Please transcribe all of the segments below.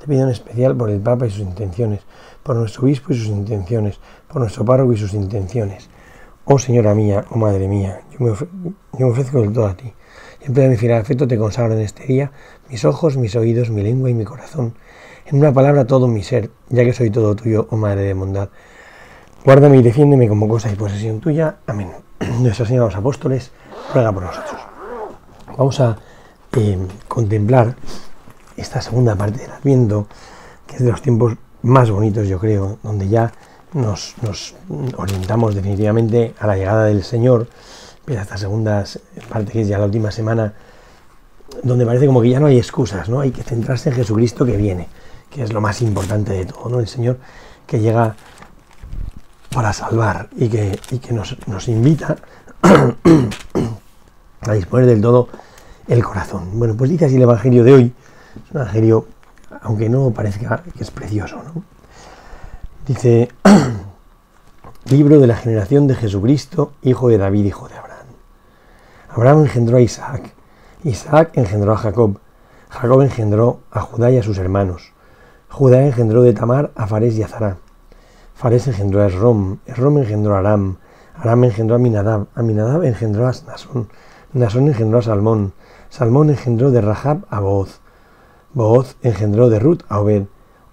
Te pido en especial por el Papa y sus intenciones, por nuestro obispo y sus intenciones, por nuestro párroco y sus intenciones. Oh Señora mía, oh Madre mía, yo me, ofrezco del todo a ti. En pleno mi fiel afecto te consagro en este día mis ojos, mis oídos, mi lengua y mi corazón. En una palabra todo mi ser, ya que soy todo tuyo, oh Madre de bondad. Guárdame y defiéndeme como cosa y posesión tuya. Amén. Nuestra Señora los Apóstoles, ruega por nosotros. Vamos a eh, contemplar esta segunda parte del Adviento, que es de los tiempos más bonitos, yo creo, donde ya nos, orientamos definitivamente a la llegada del Señor, pero esta segunda parte, que es ya la última semana, donde parece como que ya no hay excusas, ¿no? Hay que centrarse en Jesucristo que viene, que es lo más importante de todo, ¿no? El Señor que llega para salvar y que, que nos, nos invita a disponer del todo el corazón. Bueno, pues dice así el Evangelio de hoy, es un aunque no parezca que es precioso, ¿no? Dice, libro de la generación de Jesucristo, hijo de David, hijo de Abraham. Abraham engendró a Isaac, Isaac engendró a Jacob, Jacob engendró a Judá y a sus hermanos, Judá engendró de Tamar a Fares y a Zará, Fares engendró a Esrom, Esrom engendró a Aram, Aram engendró a Minadab, Aminadab engendró a Nasón, Nasón engendró a Salmón, Salmón engendró de Rahab a Booz, Booz engendró de Ruth a Obed,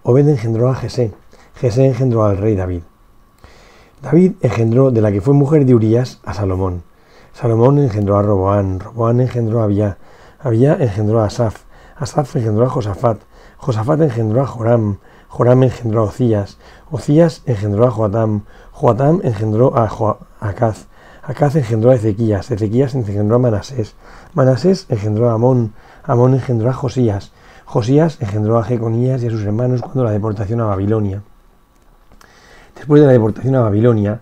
Obed engendró a Jesé, Jesé engendró al rey David. David engendró de la que fue mujer de Urias a Salomón. Salomón engendró a Roboán, Roboán engendró a Abiyá, Abiyá engendró a Asaf, Asaf engendró a Josafat, Josafat engendró a Joram, Joram engendró a Ocías, Ocías engendró a Joatam, Joatam engendró a Acaz, Acaz engendró a Ezequías, Ezequías engendró a Manasés, Manasés engendró a Amón, Amón engendró a Josías, Josías engendró a Jeconías y a sus hermanos cuando la deportación a Babilonia. Después de la deportación a Babilonia,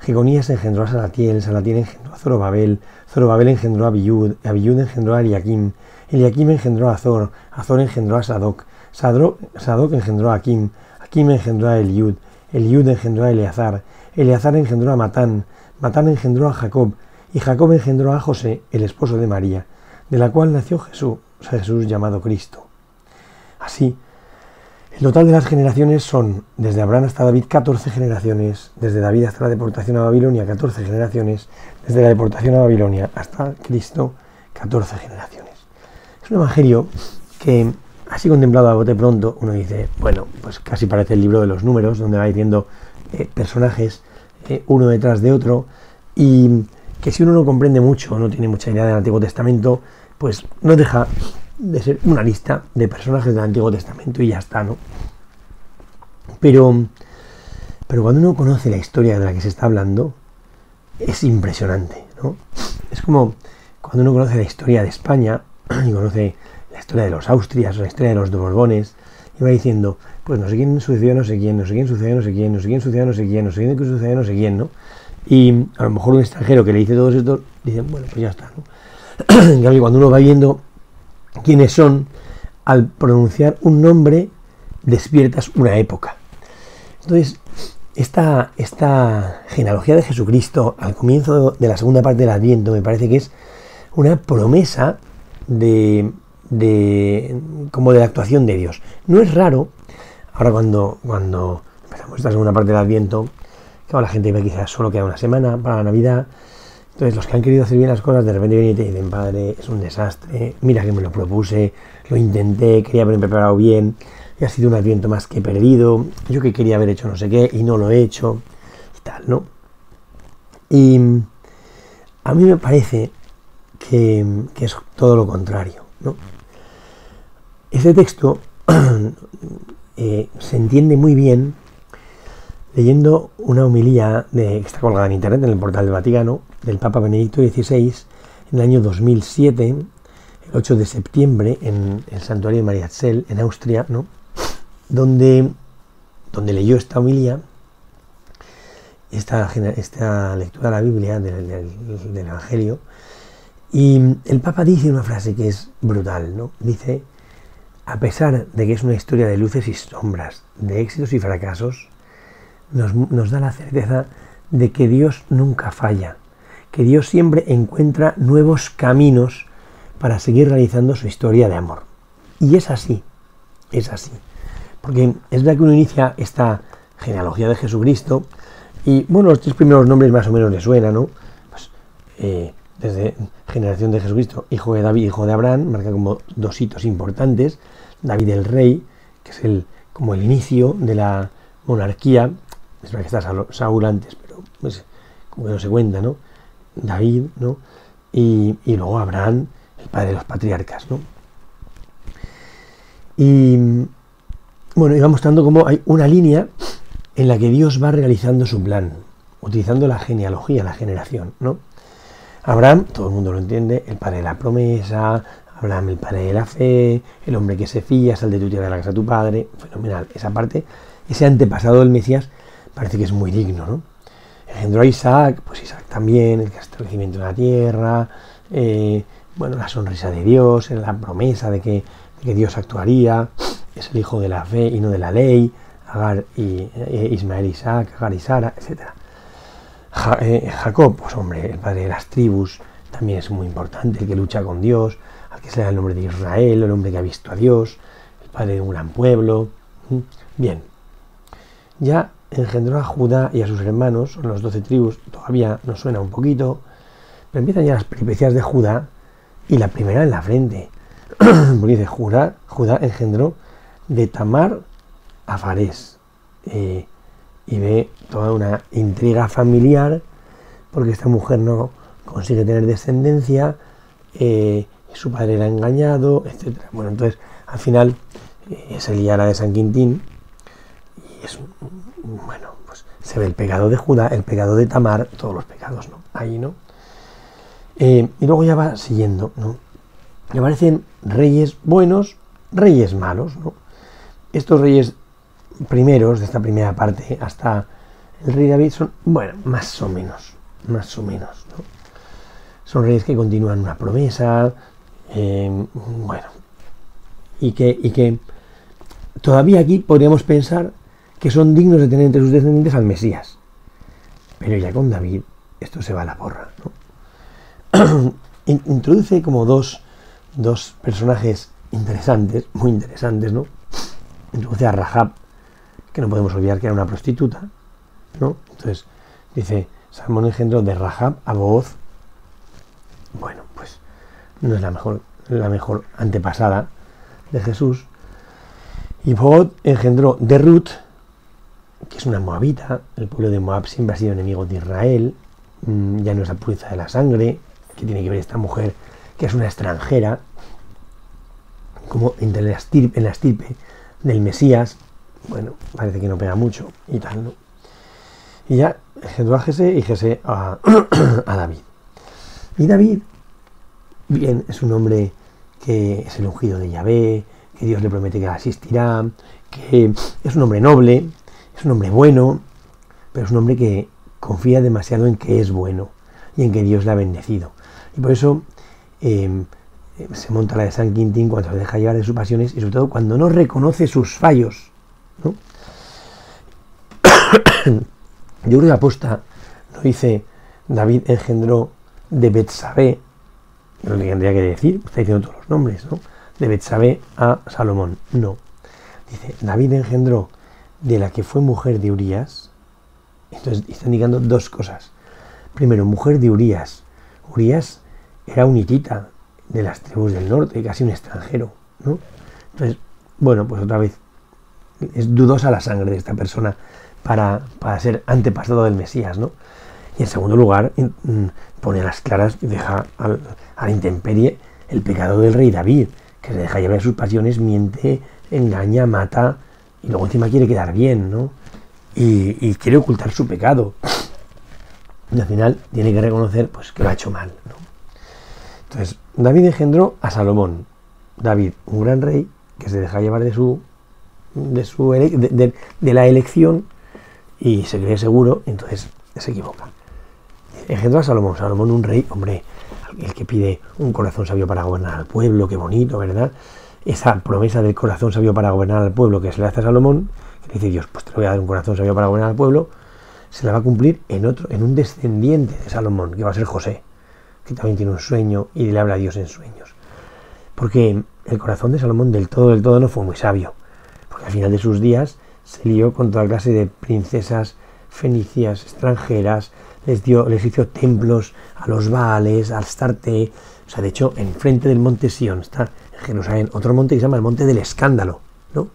Jeconías engendró a Salatiel, Salatiel engendró a Zorobabel, Zorobabel engendró a Abiyud, Abiyud engendró a Eliakim, Eliakim engendró a Azor, Azor engendró a Sadoc, Sadoc, engendró a Akim, Akim engendró a Eliud, Eliud engendró a Eleazar, Eleazar engendró a Matán, Matán engendró a Jacob, y Jacob engendró a José, el esposo de María, de la cual nació Jesús, Jesús llamado Cristo. Así, el total de las generaciones son, desde Abraham hasta David, 14 generaciones, desde David hasta la deportación a Babilonia, 14 generaciones, desde la deportación a Babilonia hasta Cristo, 14 generaciones. Es un evangelio que, así contemplado a bote pronto, uno dice, bueno, pues casi parece el libro de los números, donde va diciendo eh, personajes eh, uno detrás de otro, y que si uno no comprende mucho, no tiene mucha idea del Antiguo Testamento, pues no deja de ser una lista de personajes del Antiguo Testamento y ya está, ¿no? Pero, pero cuando uno conoce la historia de la que se está hablando, es impresionante, ¿no? Es como cuando uno conoce la historia de España y conoce la historia de los Austrias, la historia de los Borbones, y va diciendo, pues no sé quién sucedió, no sé quién, no sé quién sucedió, no sé quién, no sé quién sucedió, no sé quién, no sé quién sucedió, no sé quién, ¿no? Y a lo mejor un extranjero que le dice todo esto, dice, bueno, pues ya está, ¿no? cambio, cuando uno va viendo quiénes son, al pronunciar un nombre despiertas una época. Entonces, esta, esta genealogía de Jesucristo al comienzo de la segunda parte del Adviento me parece que es una promesa de, de como de la actuación de Dios. No es raro, ahora cuando, cuando empezamos esta segunda parte del Adviento, que la gente ve quizás solo queda una semana para la Navidad, entonces, los que han querido hacer bien las cosas, de repente vienen y te dicen, padre, es un desastre, mira que me lo propuse, lo intenté, quería haberme preparado bien, y ha sido un adviento más que perdido, yo que quería haber hecho no sé qué y no lo he hecho, y tal, ¿no? Y a mí me parece que, es todo lo contrario, ¿no? Este texto eh, se entiende muy bien leyendo una homilía que está colgada en internet en el portal del Vaticano del Papa Benedicto XVI en el año 2007, el 8 de septiembre, en el santuario de Mariazell, en Austria, ¿no? donde, donde leyó esta homilía esta, esta lectura de la Biblia, del, del, Evangelio, y el Papa dice una frase que es brutal, ¿no? Dice, a pesar de que es una historia de luces y sombras, de éxitos y fracasos, nos, nos da la certeza de que Dios nunca falla, que Dios siempre encuentra nuevos caminos para seguir realizando su historia de amor. Y es así, es así. Porque es verdad que uno inicia esta genealogía de Jesucristo y, bueno, los tres primeros nombres más o menos le suenan, ¿no? Pues, eh, desde generación de Jesucristo, hijo de David, hijo de Abraham, marca como dos hitos importantes. David el rey, que es el, como el inicio de la monarquía. Es verdad que está Saúl antes, pero pues, como que no se cuenta, ¿no? David, ¿no? Y, luego Abraham, el padre de los patriarcas, ¿no? Y bueno, iba mostrando cómo hay una línea en la que Dios va realizando su plan, utilizando la genealogía, la generación, ¿no? Abraham, todo el mundo lo entiende, el padre de la promesa, Abraham el padre de la fe, el hombre que se fía, sal de tu tierra de la casa de tu padre, fenomenal. Esa parte, ese antepasado del Mesías, parece que es muy digno, ¿no? Engendró a Isaac, pues Isaac también, el establecimiento de la tierra, eh, bueno, la sonrisa de Dios, la promesa de que Dios actuaría, es el hijo de la fe y no de la ley, Agar y eh, Ismael Isaac, Agar y Sara, etc. Eh, Jacob, pues hombre, el padre de las tribus, también es muy importante, el que lucha con Dios, al que se el nombre de Israel, el hombre que ha visto a Dios, el padre de un gran pueblo. Bien, ya engendró a Judá y a sus hermanos, son los doce tribus, todavía nos suena un poquito, pero empiezan ya las peripecias de Judá y la primera en la frente. porque dice, Judá, Judá engendró de Tamar a Farés. Eh, y ve toda una intriga familiar, porque esta mujer no consigue tener descendencia, eh, su padre era engañado, etc. Bueno, entonces al final eh, se lía la de San Quintín y es, bueno, pues se ve el pecado de Judá, el pecado de Tamar, todos los pecados, ¿no? Ahí, ¿no? y luego ya va siguiendo, ¿no? me parecen reyes buenos, reyes malos. ¿no? Estos reyes primeros de esta primera parte hasta el rey David son, bueno, más o menos, más o menos. ¿no? Son reyes que continúan una promesa, eh, bueno, y que, y que todavía aquí podríamos pensar que son dignos de tener entre sus descendientes al Mesías. Pero ya con David esto se va a la porra. Introduce como dos dos personajes interesantes, muy interesantes, ¿no? Introduce a Rahab, que no podemos olvidar que era una prostituta, ¿no? Entonces, dice, Salmón engendró de Rahab a Booz. Bueno, pues no es la mejor, la mejor antepasada de Jesús. Y Booz engendró de Ruth, que es una moabita, el pueblo de Moab siempre ha sido enemigo de Israel, mm, ya no es la pureza de la sangre, que tiene que ver esta mujer que es una extranjera, como en la estirpe, en la estirpe del Mesías, bueno, parece que no pega mucho y tal, ¿no? Y ya engendró a y Jesse a, a, David. Y David, bien, es un hombre que es el ungido de Yahvé, que Dios le promete que asistirá, que es un hombre noble, es un hombre bueno, pero es un hombre que confía demasiado en que es bueno y en que Dios le ha bendecido. Y por eso Em, se monta la de San Quintín cuando se deja llevar de sus pasiones y sobre todo cuando no reconoce sus fallos. Yo creo que aposta, no dice David engendró de Betsabé, lo que tendría que decir, está diciendo todos los nombres, ¿no? De Betsabé a Salomón. No. Dice, David engendró de la que fue mujer de Urias. Entonces está indicando dos cosas. Primero, mujer de Urias. Urias era un hitita de las tribus del norte, casi un extranjero, ¿no? Entonces, bueno, pues otra vez, es dudosa la sangre de esta persona para, ser antepasado del Mesías, ¿no? Y en segundo lugar, mm, pone a las claras y deja a la intemperie el pecado del rey David, que se deja llevar sus pasiones, miente, engaña, mata, y luego encima quiere quedar bien, ¿no? Y, quiere ocultar su pecado. Y al final tiene que reconocer pues, que lo ha hecho mal. Entonces, David engendró a Salomón. David, un gran rey que se deja llevar de su de, su de, la elección y se cree seguro, entonces se equivoca. Engendró a Salomón, Salomón un rey, hombre, el que pide un corazón sabio para gobernar al pueblo, qué bonito, ¿verdad? Esa promesa del corazón sabio para gobernar al pueblo que se le hace a Salomón, que dice Dios, pues te voy a dar un corazón sabio para gobernar al pueblo, se la va a cumplir en otro, en un descendiente de Salomón, que va a ser José, que también tiene un sueño y le habla a Dios en sueños. Porque el corazón de Salomón del todo, del todo no fue muy sabio, porque al final de sus días se lió con toda clase de princesas fenicias extranjeras, les, dio, les hizo templos a los Baales, al Starte, o sea, de hecho, enfrente del monte Sion está Jerusalén otro monte que se llama el monte del escándalo, ¿no?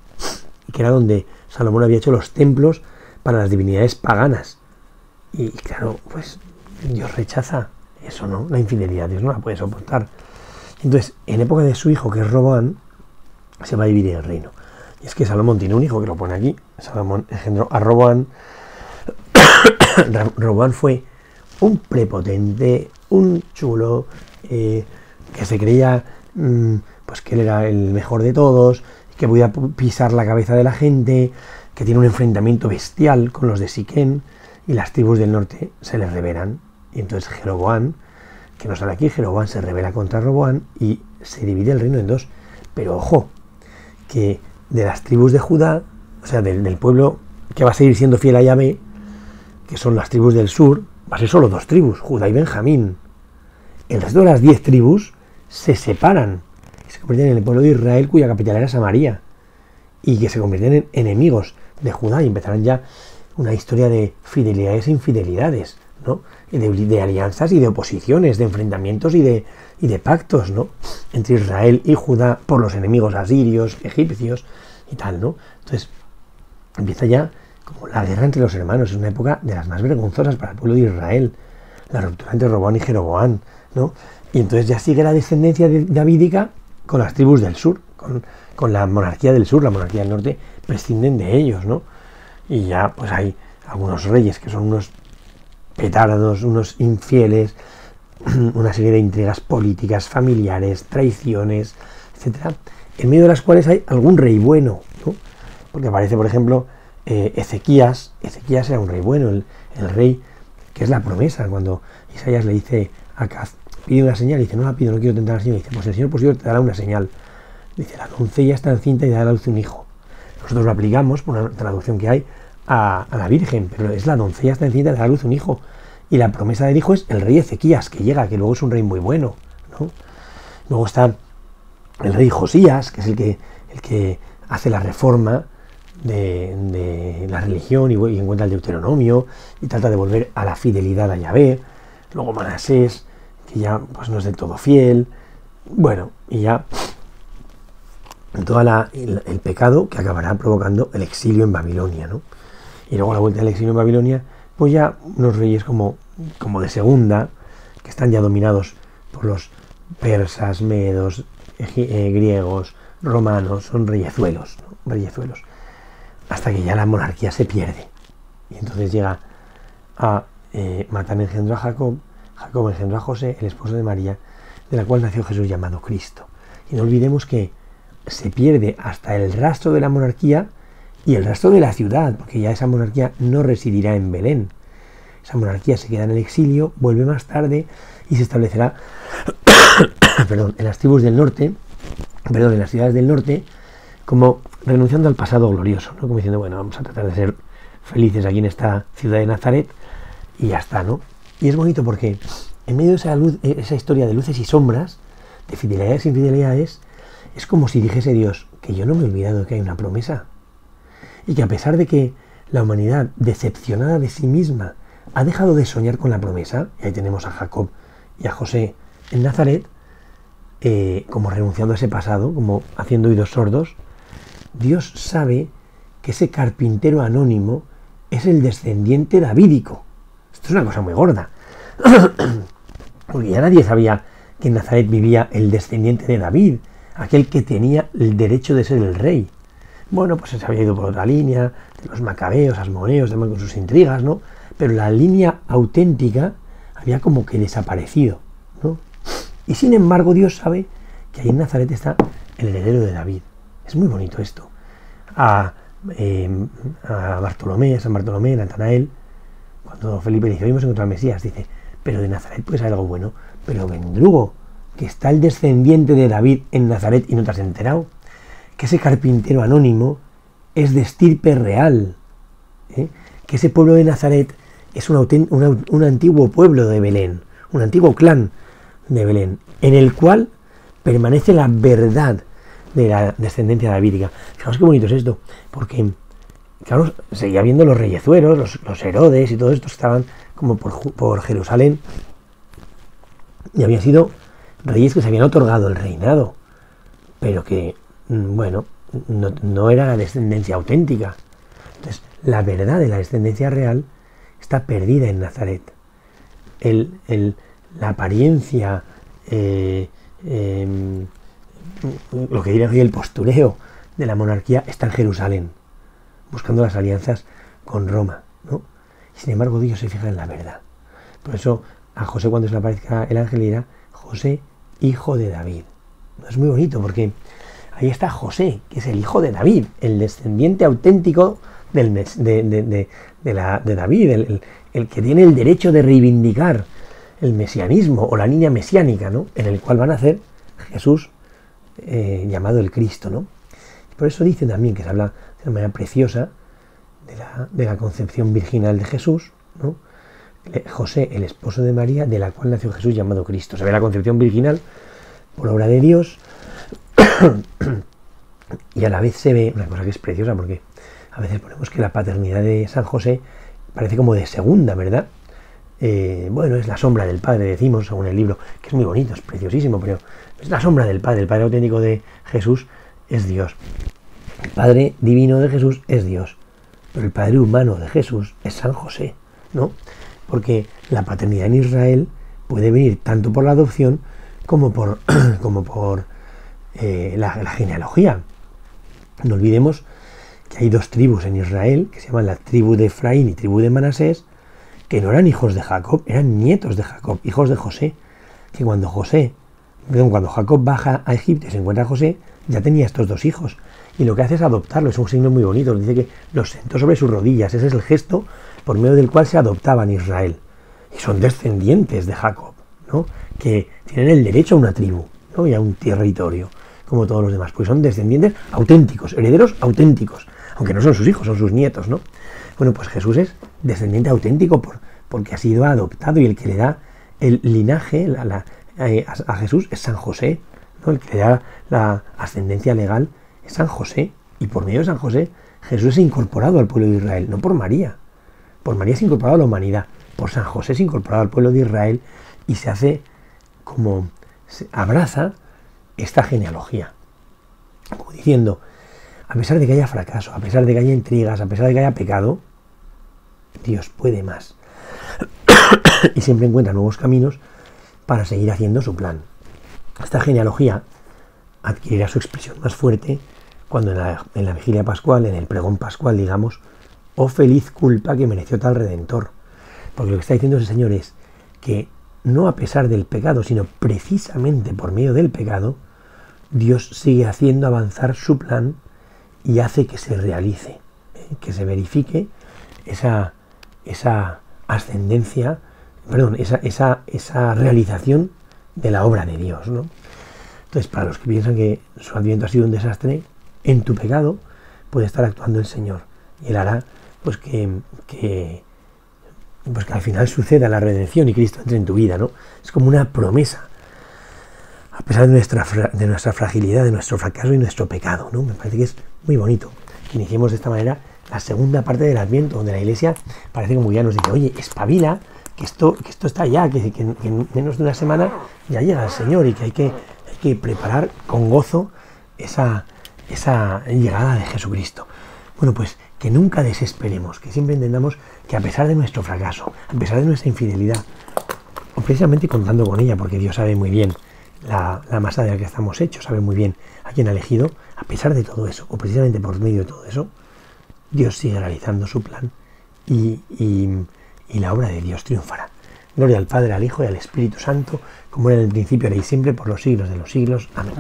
Y que era donde Salomón había hecho los templos para las divinidades paganas. Y claro, pues Dios rechaza eso, ¿no? La infidelidad, Dios no la puede soportar. Entonces, en época de su hijo, que es Roboán, se va a dividir el reino. Y es que Salomón tiene un hijo que lo pone aquí. Salomón engendró a Roboán. Roboán fue un prepotente, un chulo, eh, que se creía mm, pues que él era el mejor de todos, que podía pisar la cabeza de la gente, que tiene un enfrentamiento bestial con los de Siquén, y las tribus del norte se le revelan. Y entonces Jeroboán, que no sale aquí, Jeroboán se revela contra Roboán y se divide el reino en dos. Pero ojo, que de las tribus de Judá, o sea, del, pueblo que va a seguir siendo fiel a Yahvé, que son las tribus del sur, va a ser solo dos tribus, Judá y Benjamín. El resto de las diez tribus se separan convierten en el pueblo de Israel cuya capital era Samaria y que se convierten en enemigos de Judá y empezarán ya una historia de fidelidades e infidelidades, ¿no? Y de, alianzas y de oposiciones, de enfrentamientos y de, y de pactos, ¿no? Entre Israel y Judá por los enemigos asirios, egipcios y tal, ¿no? Entonces, empieza ya como la guerra entre los hermanos, es una época de las más vergonzosas para el pueblo de Israel, la ruptura entre Roboán y Jeroboán, ¿no? Y entonces ya sigue la descendencia davídica con las tribus del sur, con, con la monarquía del sur, la monarquía del norte, prescinden de ellos, ¿no? Y ya pues hay algunos reyes que son unos petardos, unos infieles, una serie de intrigas políticas, familiares, traiciones, etcétera, en medio de las cuales hay algún rey bueno, ¿no? Porque aparece, por ejemplo, eh, Ezequías, Ezequías era un rey bueno, el, rey que es la promesa, cuando Isaías le dice a Caz, pide una señal, y dice, no la pido, no quiero tentar al Señor, dice, pues el Señor por te dará una señal. Dice, la doncella está encinta y dará a luz un hijo. Nosotros lo aplicamos por una traducción que hay a, la Virgen, pero es la doncella está encinta y dará a luz un hijo. Y la promesa del hijo es el rey Ezequías, que llega, que luego es un rey muy bueno. Luego está el rey Josías, que es el que, el que hace la reforma de, la religión y, y, encuentra el Deuteronomio y trata de volver a la fidelidad a Yahvé. Luego Manasés, que ya pues, no es del todo fiel. Bueno, y ya todo el, pecado que acabará provocando el exilio en Babilonia, ¿no? Y luego la vuelta del exilio en Babilonia, pues ya unos reyes como, como de segunda, que están ya dominados por los persas, medos, eh, griegos, romanos, son reyezuelos, ¿no? reyezuelos, hasta que ya la monarquía se pierde. Y entonces llega a eh, Matan engendró a Jacob, Jacob engendró a José, el esposo de María, de la cual nació Jesús llamado Cristo. Y no olvidemos que se pierde hasta el rastro de la monarquía y el rastro de la ciudad, porque ya esa monarquía no residirá en Belén. Esa monarquía se queda en el exilio, vuelve más tarde y se establecerá perdón, en las tribus del norte, perdón, en las ciudades del norte, como renunciando al pasado glorioso, ¿no? como diciendo, bueno, vamos a tratar de ser felices aquí en esta ciudad de Nazaret y ya está, ¿no? Y es bonito porque en medio de esa, luz, esa historia de luces y sombras, de fidelidades e infidelidades, es como si dijese Dios que yo no me he olvidado de que hay una promesa. Y que a pesar de que la humanidad, decepcionada de sí misma, ha dejado de soñar con la promesa, y ahí tenemos a Jacob y a José en Nazaret, eh, como renunciando a ese pasado, como haciendo oídos sordos, Dios sabe que ese carpintero anónimo es el descendiente davídico. Esto es una cosa muy gorda. Porque ya nadie sabía que en Nazaret vivía el descendiente de David, aquel que tenía el derecho de ser el rey. Bueno, pues se había ido por otra línea, de los macabeos, asmoneos, demás con sus intrigas, ¿no? Pero la línea auténtica había como que desaparecido, ¿no? Y sin embargo Dios sabe que ahí en Nazaret está el heredero de David. Es muy bonito esto. A, em, a Bartolomé, a San Bartolomé, Natanael, Felipe dice, hemos encontrado al Mesías, dice, pero de Nazaret pues algo bueno, pero Vendrugo, que está el descendiente de David en Nazaret y no te has enterado, que ese carpintero anónimo es de estirpe real, ¿eh? que ese pueblo de Nazaret es un, un antiguo pueblo de Belén, un antiguo clan de Belén, en el cual permanece la verdad de la descendencia davídica. Fijaos qué bonito es esto, porque, claro, seguía viendo los reyezueros, los, Herodes y todo esto estaban como por, Jerusalén, y habían sido reyes que se habían otorgado el reinado, pero que, mm, bueno, no, era la descendencia auténtica. Entonces, la verdad de la descendencia real está perdida en Nazaret. la apariencia eh, em, lo que diría hoy el postureo de la monarquía está en Jerusalén, buscando las alianzas con Roma. ¿no? Sin embargo, Dios se fija en la verdad. Por eso a José cuando se le aparezca el ángel dirá, José, hijo de David. Es muy bonito porque ahí está José, que es el hijo de David, el descendiente auténtico del, de, la, de, David, el, el, que tiene el derecho de reivindicar el mesianismo o la niña mesiánica, ¿no? en el cual van a nacer Jesús eh, llamado el Cristo, ¿no? Por eso dice también que se habla de manera preciosa de la, concepción virginal de Jesús, ¿no? José, el esposo de María, de la cual nació Jesús llamado Cristo. Se ve la concepción virginal por obra de Dios y a la vez se ve una cosa que es preciosa porque a veces ponemos que la paternidad de San José parece como de segunda, ¿verdad? Eh, bueno, es la sombra del Padre, decimos, según el libro, que es muy bonito, es preciosísimo, pero es la sombra del Padre. El Padre auténtico de Jesús es Dios. El Padre divino de Jesús es Dios. Pero el Padre humano de Jesús es San José, ¿no? Porque la paternidad en Israel puede venir tanto por la adopción como por, como por eh, la, genealogía. No olvidemos que hay dos tribus en Israel, que se llaman la tribu de Efraín y tribu de Manasés, que no eran hijos de Jacob, eran nietos de Jacob, hijos de José, que cuando José cuando Jacob baja a Egipto y se encuentra a José, ya tenía estos dos hijos. Y lo que hace es adoptarlo, es un signo muy bonito. Dice que los sentó sobre sus rodillas. Ese es el gesto por medio del cual se adoptaban Israel. Y son descendientes de Jacob, ¿no? que tienen el derecho a una tribu ¿no? y a un territorio, como todos los demás. Pues son descendientes auténticos, herederos auténticos. Aunque no son sus hijos, son sus nietos. ¿no? Bueno, pues Jesús es descendiente auténtico por, porque ha sido adoptado y el que le da el linaje, eh, a, Jesús es San José, el que le da la ascendencia legal es San José, y por medio de San José Jesús es incorporado al pueblo de Israel, no por María. Por María es incorporado a la humanidad, por San José es incorporado al pueblo de Israel y se hace como se abraza esta genealogía. Como diciendo, a pesar de que haya fracaso, a pesar de que haya intrigas, a pesar de que haya pecado, Dios puede más. y siempre encuentra nuevos caminos para seguir haciendo su plan. Esta genealogía adquirirá su expresión más fuerte cuando en la, vigilia pascual, en el pregón pascual, digamos, oh feliz culpa que mereció tal redentor. Porque lo que está diciendo ese Señor es que no a pesar del pecado, sino precisamente por medio del pecado, Dios sigue haciendo avanzar su plan y hace que se realice, ¿eh? que se verifique esa, esa ascendencia perdón, esa, esa, esa realización de la obra de Dios. ¿no? Entonces, para los que piensan que su adviento ha sido un desastre, en tu pecado puede estar actuando el Señor. Y Él hará pues que, pues que al final suceda la redención y Cristo entre en tu vida. ¿no? Es como una promesa. A pesar de nuestra, de nuestra fragilidad, de nuestro fracaso y nuestro pecado. ¿no? Me parece que es muy bonito que iniciemos de esta manera la segunda parte del Adviento, donde la Iglesia parece como ya nos dice, oye, espabila, que esto, que esto está ya, que, en menos de una semana ya llega el Señor y que hay que, que preparar con gozo esa, esa llegada de Jesucristo. Bueno, pues que nunca desesperemos, que siempre entendamos que a pesar de nuestro fracaso, a pesar de nuestra infidelidad, o precisamente contando con ella, porque Dios sabe muy bien la, masa de la que estamos hechos, sabe muy bien a quién ha elegido, a pesar de todo eso, o precisamente por medio de todo eso, Dios sigue realizando su plan y la obra de Dios triunfará. Gloria al Padre, al Hijo y al Espíritu Santo, como era en el principio, ahora y siempre, por los siglos de los siglos. Amén.